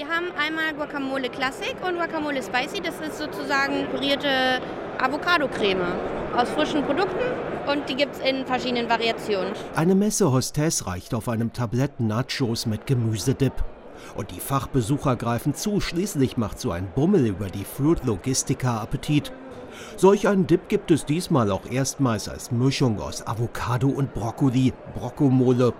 Wir haben einmal Guacamole Classic und Guacamole Spicy. Das ist sozusagen pürierte Avocado-Creme aus frischen Produkten und die gibt es in verschiedenen Variationen. Eine Messehostess reicht auf einem Tablett Nachos mit Gemüsedip. Und die Fachbesucher greifen zu, schließlich macht so ein Bummel über die Fruit Logistica Appetit. Solch einen Dip gibt es diesmal auch erstmals als Mischung aus Avocado und Brokkoli, Brockomole.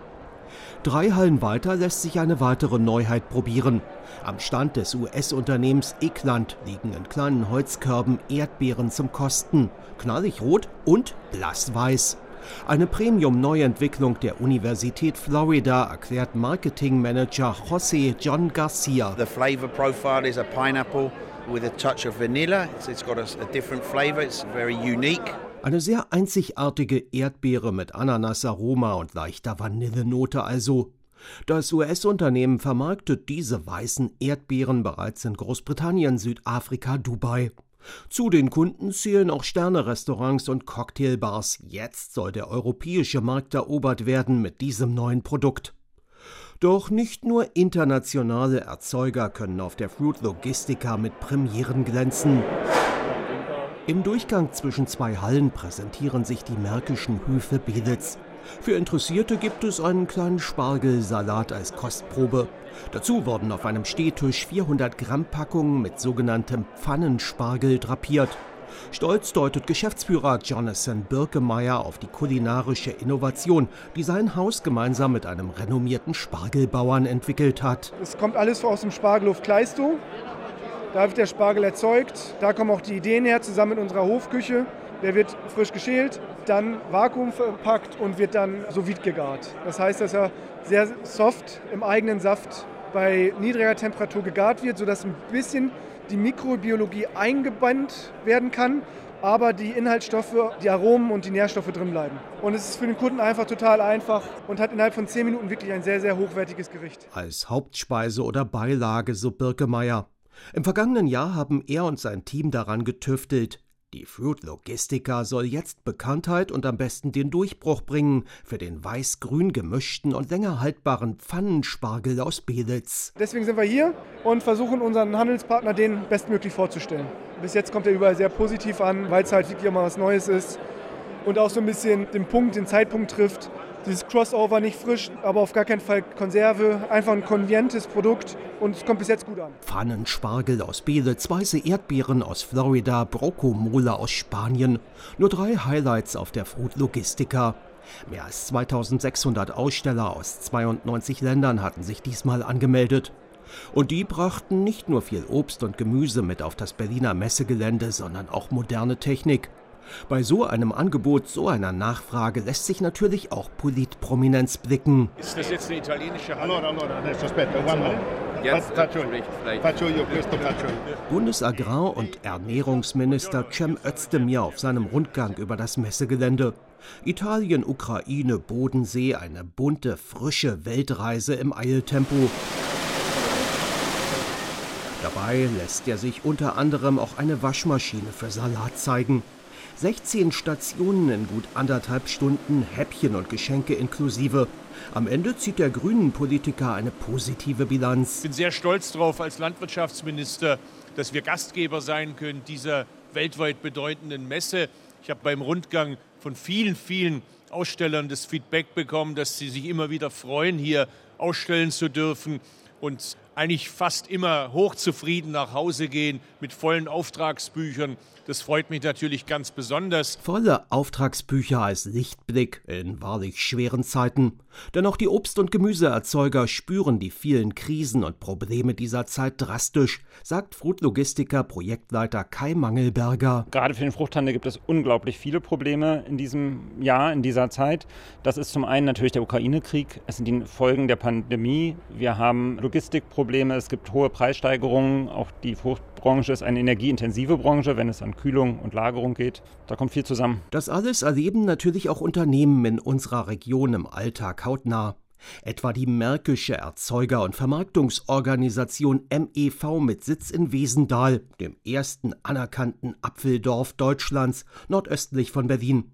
Drei Hallen weiter lässt sich eine weitere Neuheit probieren. Am Stand des US-Unternehmens Ekland liegen in kleinen Holzkörben Erdbeeren zum Kosten, knallig rot und blassweiß. Eine Premium-Neuentwicklung der Universität Florida, erklärt Marketingmanager José John Garcia. The flavor profile is a pineapple with a touch of vanilla. It's got a, a different flavor. It's very unique. Eine sehr einzigartige Erdbeere mit Ananasaroma und leichter Vanillenote also. Das US-Unternehmen vermarktet diese weißen Erdbeeren bereits in Großbritannien, Südafrika, Dubai. Zu den Kunden zählen auch Sternerestaurants und Cocktailbars. Jetzt soll der europäische Markt erobert werden mit diesem neuen Produkt. Doch nicht nur internationale Erzeuger können auf der Fruit Logistica mit Premieren glänzen. Im Durchgang zwischen zwei Hallen präsentieren sich die märkischen Höfe Belitz. Für Interessierte gibt es einen kleinen Spargelsalat als Kostprobe. Dazu wurden auf einem Stehtisch 400 Gramm Packungen mit sogenanntem Pfannenspargel drapiert. Stolz deutet Geschäftsführer Jonathan Birkemeyer auf die kulinarische Innovation, die sein Haus gemeinsam mit einem renommierten Spargelbauern entwickelt hat. Es kommt alles aus dem Spargelhof Kleistow. Da wird der Spargel erzeugt. Da kommen auch die Ideen her, zusammen mit unserer Hofküche. Der wird frisch geschält, dann Vakuum verpackt und wird dann sous gegart. Das heißt, dass er sehr soft im eigenen Saft bei niedriger Temperatur gegart wird, sodass ein bisschen die Mikrobiologie eingebannt werden kann, aber die Inhaltsstoffe, die Aromen und die Nährstoffe drin bleiben. Und es ist für den Kunden einfach total einfach und hat innerhalb von 10 Minuten wirklich ein sehr, sehr hochwertiges Gericht. Als Hauptspeise oder Beilage, so Birkemeyer. Im vergangenen Jahr haben er und sein Team daran getüftelt. Die Fruit Logistica soll jetzt Bekanntheit und am besten den Durchbruch bringen für den weiß-grün gemischten und länger haltbaren Pfannenspargel aus Belitz. Deswegen sind wir hier und versuchen unseren Handelspartner den bestmöglich vorzustellen. Bis jetzt kommt er überall sehr positiv an, weil es halt wirklich immer was Neues ist und auch so ein bisschen den Punkt, den Zeitpunkt trifft, dieses Crossover nicht frisch, aber auf gar keinen Fall Konserve. Einfach ein konvenientes Produkt und es kommt bis jetzt gut an. Pfannenspargel aus Belitz, weiße Erdbeeren aus Florida, Broccomola aus Spanien. Nur drei Highlights auf der Fruit Logistica. Mehr als 2600 Aussteller aus 92 Ländern hatten sich diesmal angemeldet. Und die brachten nicht nur viel Obst und Gemüse mit auf das Berliner Messegelände, sondern auch moderne Technik. Bei so einem Angebot, so einer Nachfrage lässt sich natürlich auch Politprominenz blicken. Ist das jetzt eine italienische Halle? Allora, allora, adesso aspetta, one. Jetzt. Bundesagrar- und Ernährungsminister Cem Özdemir auf seinem Rundgang über das Messegelände. Italien, Ukraine, Bodensee, eine bunte, frische Weltreise im Eiltempo. Dabei lässt er sich unter anderem auch eine Waschmaschine für Salat zeigen. 16 Stationen in gut anderthalb Stunden, Häppchen und Geschenke inklusive. Am Ende zieht der grünen Politiker eine positive Bilanz. Ich bin sehr stolz darauf als Landwirtschaftsminister, dass wir Gastgeber sein können dieser weltweit bedeutenden Messe. Ich habe beim Rundgang von vielen, vielen Ausstellern das Feedback bekommen, dass sie sich immer wieder freuen, hier ausstellen zu dürfen und eigentlich fast immer hochzufrieden nach Hause gehen mit vollen Auftragsbüchern. Das freut mich natürlich ganz besonders. Volle Auftragsbücher als Lichtblick in wahrlich schweren Zeiten. Denn auch die Obst- und Gemüseerzeuger spüren die vielen Krisen und Probleme dieser Zeit drastisch, sagt Fruit Logistiker Projektleiter Kai Mangelberger. Gerade für den Fruchthandel gibt es unglaublich viele Probleme in diesem Jahr, in dieser Zeit. Das ist zum einen natürlich der Ukraine-Krieg. Es sind die Folgen der Pandemie. Wir haben Logistikprobleme. Es gibt hohe Preissteigerungen. Auch die Fruchtbranche ist eine energieintensive Branche, wenn es an Kühlung und Lagerung geht. Da kommt viel zusammen. Das alles erleben natürlich auch Unternehmen in unserer Region im Alltag hautnah. Etwa die Märkische Erzeuger- und Vermarktungsorganisation MEV mit Sitz in Wesendal, dem ersten anerkannten Apfeldorf Deutschlands, nordöstlich von Berlin.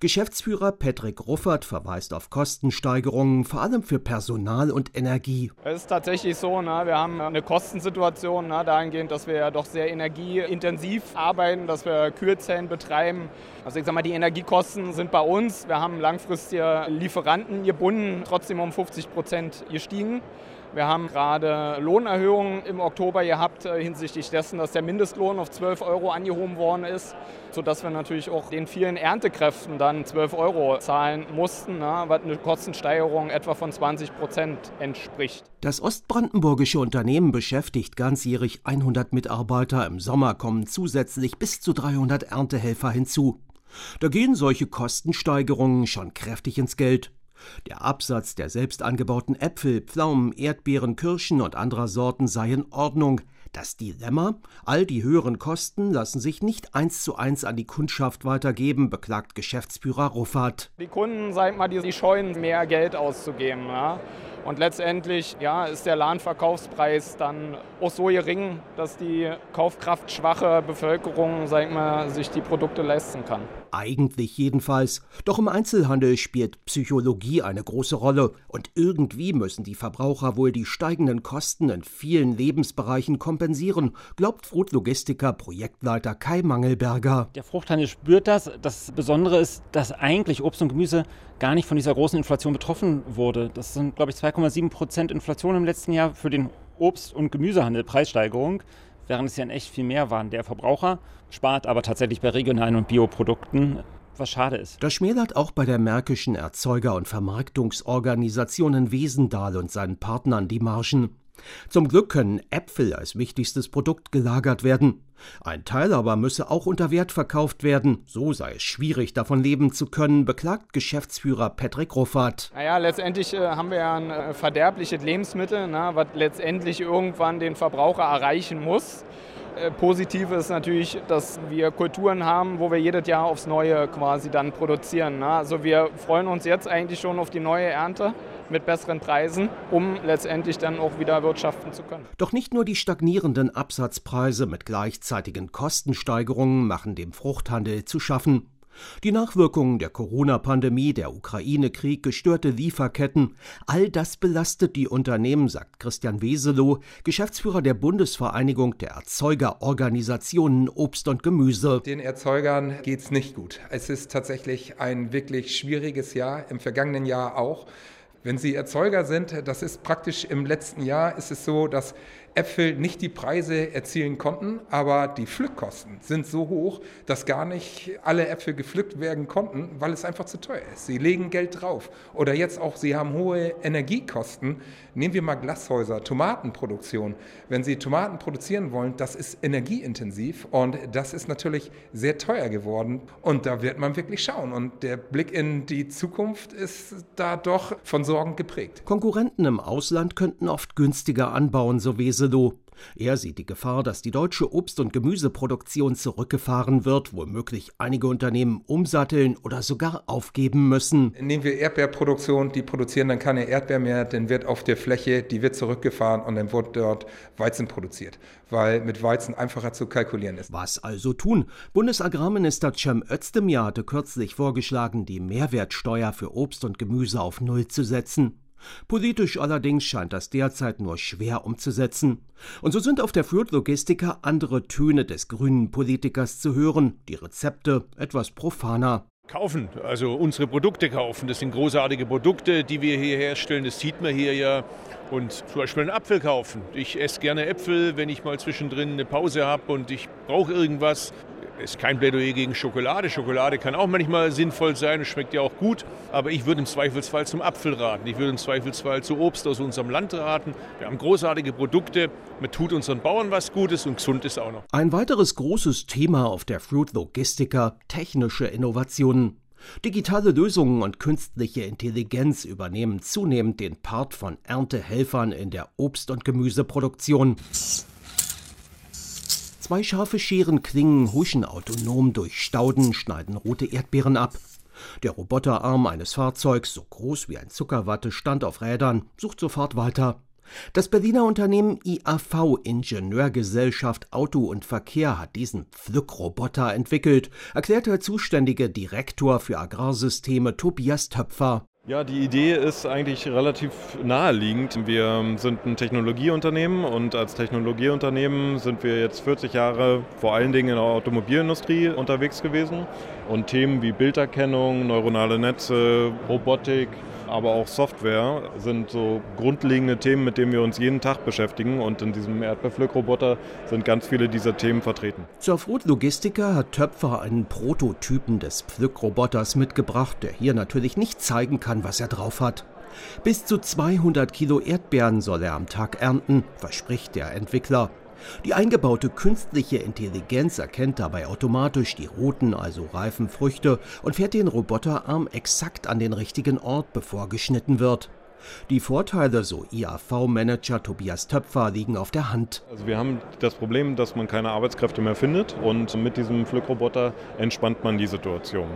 Geschäftsführer Patrick Ruffert verweist auf Kostensteigerungen, vor allem für Personal und Energie. Es ist tatsächlich so, ne, wir haben eine Kostensituation ne, dahingehend, dass wir ja doch sehr energieintensiv arbeiten, dass wir Kühlzellen betreiben. Also ich sage mal, die Energiekosten sind bei uns. Wir haben langfristige Lieferanten gebunden, trotzdem um 50 Prozent gestiegen. Wir haben gerade Lohnerhöhungen im Oktober gehabt äh, hinsichtlich dessen, dass der Mindestlohn auf 12 Euro angehoben worden ist, sodass wir natürlich auch den vielen Erntekräften dann 12 Euro zahlen mussten, ne, was eine Kostensteigerung etwa von 20 Prozent entspricht. Das ostbrandenburgische Unternehmen beschäftigt ganzjährig 100 Mitarbeiter. Im Sommer kommen zusätzlich bis zu 300 Erntehelfer hinzu. Da gehen solche Kostensteigerungen schon kräftig ins Geld. Der Absatz der selbst angebauten Äpfel, Pflaumen, Erdbeeren, Kirschen und anderer Sorten sei in Ordnung. Das Dilemma? All die höheren Kosten lassen sich nicht eins zu eins an die Kundschaft weitergeben, beklagt Geschäftsführer Ruffert. Die Kunden, sag mal, die scheuen mehr Geld auszugeben. Ja? Und letztendlich ja, ist der Ladenverkaufspreis dann auch so gering, dass die kaufkraftschwache Bevölkerung sag mal, sich die Produkte leisten kann. Eigentlich jedenfalls. Doch im Einzelhandel spielt Psychologie eine große Rolle. Und irgendwie müssen die Verbraucher wohl die steigenden Kosten in vielen Lebensbereichen kompensieren, glaubt Fruchtlogistiker Projektleiter Kai Mangelberger. Der Fruchthandel spürt das. Das Besondere ist, dass eigentlich Obst und Gemüse gar nicht von dieser großen Inflation betroffen wurde. Das sind, glaube ich, 2,7 Prozent Inflation im letzten Jahr für den Obst- und Gemüsehandel, Preissteigerung während es ja in echt viel mehr waren. Der Verbraucher spart aber tatsächlich bei regionalen und Bioprodukten, was schade ist. Das schmälert auch bei der märkischen Erzeuger- und Vermarktungsorganisationen Wesendahl und seinen Partnern die Margen. Zum Glück können Äpfel als wichtigstes Produkt gelagert werden. Ein Teil aber müsse auch unter Wert verkauft werden. So sei es schwierig, davon leben zu können, beklagt Geschäftsführer Patrick Ruffert. Naja, letztendlich äh, haben wir ja ein äh, verderbliches Lebensmittel, na, was letztendlich irgendwann den Verbraucher erreichen muss. Äh, Positive ist natürlich, dass wir Kulturen haben, wo wir jedes Jahr aufs Neue quasi dann produzieren. Ne? Also wir freuen uns jetzt eigentlich schon auf die neue Ernte mit besseren Preisen, um letztendlich dann auch wieder wirtschaften zu können. Doch nicht nur die stagnierenden Absatzpreise mit gleichzeitigen Kostensteigerungen machen dem Fruchthandel zu schaffen. Die Nachwirkungen der Corona-Pandemie, der Ukraine-Krieg, gestörte Lieferketten, all das belastet die Unternehmen, sagt Christian Weselow, Geschäftsführer der Bundesvereinigung der Erzeugerorganisationen Obst und Gemüse. Den Erzeugern geht es nicht gut. Es ist tatsächlich ein wirklich schwieriges Jahr, im vergangenen Jahr auch. Wenn Sie Erzeuger sind, das ist praktisch im letzten Jahr, ist es so, dass Äpfel nicht die Preise erzielen konnten, aber die Pflückkosten sind so hoch, dass gar nicht alle Äpfel gepflückt werden konnten, weil es einfach zu teuer ist. Sie legen Geld drauf. Oder jetzt auch, sie haben hohe Energiekosten. Nehmen wir mal Glashäuser, Tomatenproduktion. Wenn Sie Tomaten produzieren wollen, das ist energieintensiv und das ist natürlich sehr teuer geworden. Und da wird man wirklich schauen. Und der Blick in die Zukunft ist da doch von Sorgen geprägt. Konkurrenten im Ausland könnten oft günstiger anbauen, so wie Selow. Er sieht die Gefahr, dass die deutsche Obst- und Gemüseproduktion zurückgefahren wird, womöglich einige Unternehmen umsatteln oder sogar aufgeben müssen. Nehmen wir Erdbeerproduktion, die produzieren dann keine Erdbeer mehr, dann wird auf der Fläche, die wird zurückgefahren und dann wird dort Weizen produziert, weil mit Weizen einfacher zu kalkulieren ist. Was also tun? Bundesagrarminister Cem Özdemir hatte kürzlich vorgeschlagen, die Mehrwertsteuer für Obst und Gemüse auf Null zu setzen. Politisch allerdings scheint das derzeit nur schwer umzusetzen. Und so sind auf der Fürth Logistica andere Töne des grünen Politikers zu hören, die Rezepte etwas profaner. Kaufen, also unsere Produkte kaufen. Das sind großartige Produkte, die wir hier herstellen. Das sieht man hier ja. Und zum Beispiel einen Apfel kaufen. Ich esse gerne Äpfel, wenn ich mal zwischendrin eine Pause habe und ich brauche irgendwas ist kein Plädoyer gegen Schokolade. Schokolade kann auch manchmal sinnvoll sein schmeckt ja auch gut. Aber ich würde im Zweifelsfall zum Apfel raten. Ich würde im Zweifelsfall zu Obst aus unserem Land raten. Wir haben großartige Produkte. Man tut unseren Bauern was Gutes und gesund ist auch noch. Ein weiteres großes Thema auf der Fruit Logistica, technische Innovationen. Digitale Lösungen und künstliche Intelligenz übernehmen zunehmend den Part von Erntehelfern in der Obst- und Gemüseproduktion. Zwei scharfe Scherenklingen huschen autonom durch Stauden, schneiden rote Erdbeeren ab. Der Roboterarm eines Fahrzeugs, so groß wie ein Zuckerwatte, stand auf Rädern, sucht sofort weiter. Das Berliner Unternehmen IAV Ingenieurgesellschaft Auto und Verkehr hat diesen Pflückroboter entwickelt, erklärt der zuständige Direktor für Agrarsysteme Tobias Töpfer. Ja, die Idee ist eigentlich relativ naheliegend. Wir sind ein Technologieunternehmen und als Technologieunternehmen sind wir jetzt 40 Jahre vor allen Dingen in der Automobilindustrie unterwegs gewesen. Und Themen wie Bilderkennung, neuronale Netze, Robotik, aber auch Software sind so grundlegende Themen, mit denen wir uns jeden Tag beschäftigen. Und in diesem Erdbeerpflückroboter sind ganz viele dieser Themen vertreten. Zur Food Logistica hat Töpfer einen Prototypen des Pflückroboters mitgebracht, der hier natürlich nicht zeigen kann, was er drauf hat. Bis zu 200 Kilo Erdbeeren soll er am Tag ernten, verspricht der Entwickler. Die eingebaute künstliche Intelligenz erkennt dabei automatisch die roten, also reifen Früchte und fährt den Roboterarm exakt an den richtigen Ort, bevor geschnitten wird. Die Vorteile, so IAV-Manager Tobias Töpfer, liegen auf der Hand. Also wir haben das Problem, dass man keine Arbeitskräfte mehr findet und mit diesem Pflückroboter entspannt man die Situation.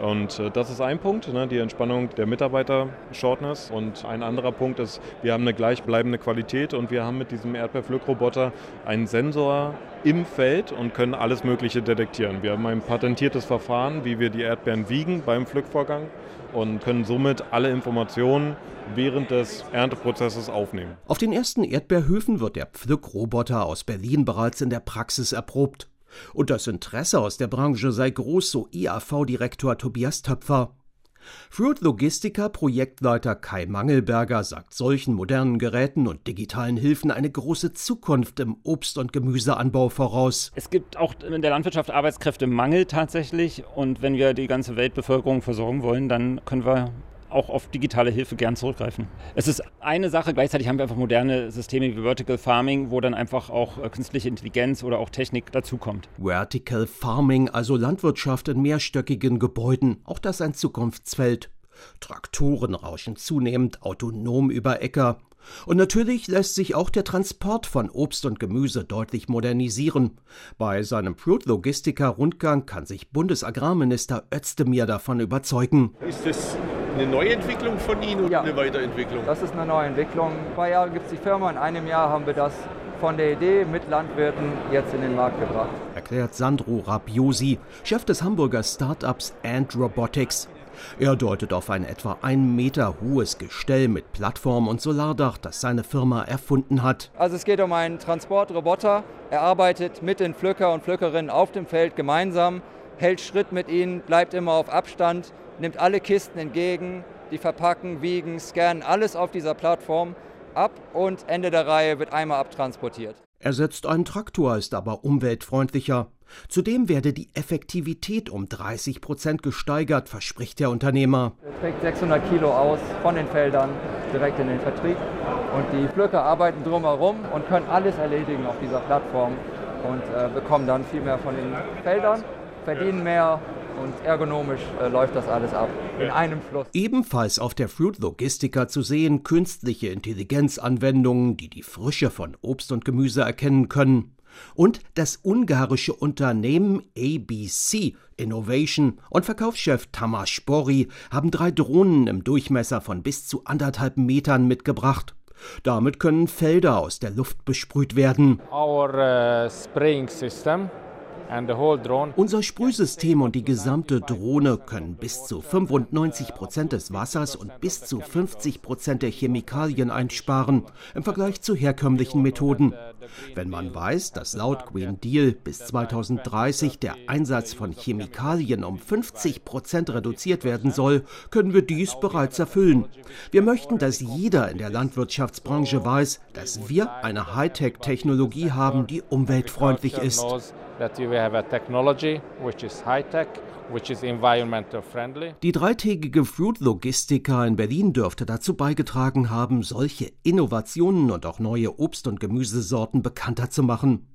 Und äh, das ist ein Punkt, ne, die Entspannung der Mitarbeiter-Shortness. Und ein anderer Punkt ist, wir haben eine gleichbleibende Qualität und wir haben mit diesem Erdbeerpflückroboter einen Sensor im Feld und können alles Mögliche detektieren. Wir haben ein patentiertes Verfahren, wie wir die Erdbeeren wiegen beim Pflückvorgang und können somit alle Informationen während des Ernteprozesses aufnehmen. Auf den ersten Erdbeerhöfen wird der Pflückroboter aus Berlin bereits in der Praxis erprobt. Und das Interesse aus der Branche sei groß, so IAV-Direktor Tobias Töpfer. Fruit Logistica Projektleiter Kai Mangelberger sagt solchen modernen Geräten und digitalen Hilfen eine große Zukunft im Obst- und Gemüseanbau voraus. Es gibt auch in der Landwirtschaft Arbeitskräftemangel tatsächlich und wenn wir die ganze Weltbevölkerung versorgen wollen, dann können wir auch auf digitale Hilfe gern zurückgreifen. Es ist eine Sache, gleichzeitig haben wir einfach moderne Systeme wie Vertical Farming, wo dann einfach auch äh, künstliche Intelligenz oder auch Technik dazukommt. Vertical Farming, also Landwirtschaft in mehrstöckigen Gebäuden, auch das ein Zukunftsfeld. Traktoren rauschen zunehmend autonom über Äcker. Und natürlich lässt sich auch der Transport von Obst und Gemüse deutlich modernisieren. Bei seinem Fruit Logistica Rundgang kann sich Bundesagrarminister Özdemir davon überzeugen. Ist das eine Neuentwicklung von Ihnen oder Ja. eine Weiterentwicklung? Das ist eine Neuentwicklung. Zwei Jahre gibt es die Firma, in einem Jahr haben wir das von der Idee mit Landwirten jetzt in den Markt gebracht. erklärt Sandro Rabiosi, Chef des Hamburger Startups Ant Robotics. Er deutet auf ein etwa ein Meter hohes Gestell mit Plattform und Solardach, das seine Firma erfunden hat. Also es geht um einen Transportroboter. Er arbeitet mit den Pflücker und Pflückerinnen auf dem Feld gemeinsam, hält Schritt mit ihnen, bleibt immer auf Abstand, nimmt alle Kisten entgegen, die verpacken, wiegen, scannen, alles auf dieser Plattform ab und Ende der Reihe wird einmal abtransportiert. Er setzt einen Traktor, ist aber umweltfreundlicher. Zudem werde die Effektivität um 30 Prozent gesteigert, verspricht der Unternehmer. Er trägt 600 Kilo aus von den Feldern direkt in den Vertrieb. Und die Pflücker arbeiten drumherum und können alles erledigen auf dieser Plattform und äh, bekommen dann viel mehr von den Feldern, verdienen mehr und ergonomisch äh, läuft das alles ab in einem Fluss. Ebenfalls auf der Fruit Logistica zu sehen künstliche Intelligenzanwendungen, die die Frische von Obst und Gemüse erkennen können. Und das ungarische Unternehmen ABC Innovation und Verkaufschef Tamas Bori haben drei Drohnen im Durchmesser von bis zu anderthalb Metern mitgebracht. Damit können Felder aus der Luft besprüht werden. Our uh, spraying system Unser Sprühsystem und die gesamte Drohne können bis zu 95 Prozent des Wassers und bis zu 50 Prozent der Chemikalien einsparen im Vergleich zu herkömmlichen Methoden. Wenn man weiß, dass laut Green Deal bis 2030 der Einsatz von Chemikalien um 50 Prozent reduziert werden soll, können wir dies bereits erfüllen. Wir möchten, dass jeder in der Landwirtschaftsbranche weiß, dass wir eine Hightech-Technologie haben, die umweltfreundlich ist. that we have a technology which is high tech, Die dreitägige Fruit Logistica in Berlin dürfte dazu beigetragen haben, solche Innovationen und auch neue Obst- und Gemüsesorten bekannter zu machen.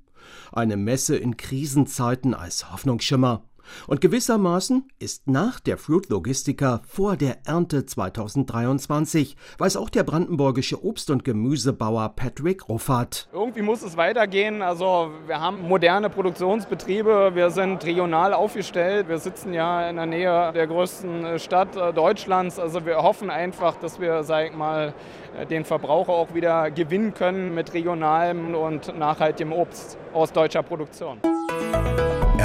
Eine Messe in Krisenzeiten als Hoffnungsschimmer. Und gewissermaßen ist nach der Fruit Logistica vor der Ernte 2023, weiß auch der brandenburgische Obst- und Gemüsebauer Patrick Ruffert. Irgendwie muss es weitergehen. Also wir haben moderne Produktionsbetriebe, wir sind regional aufgestellt, wir sitzen ja in der Nähe der größten Stadt äh, Deutschlands. Also wir hoffen einfach, dass wir, sag ich mal, äh, den Verbraucher auch wieder gewinnen können mit regionalem und nachhaltigem Obst aus deutscher Produktion.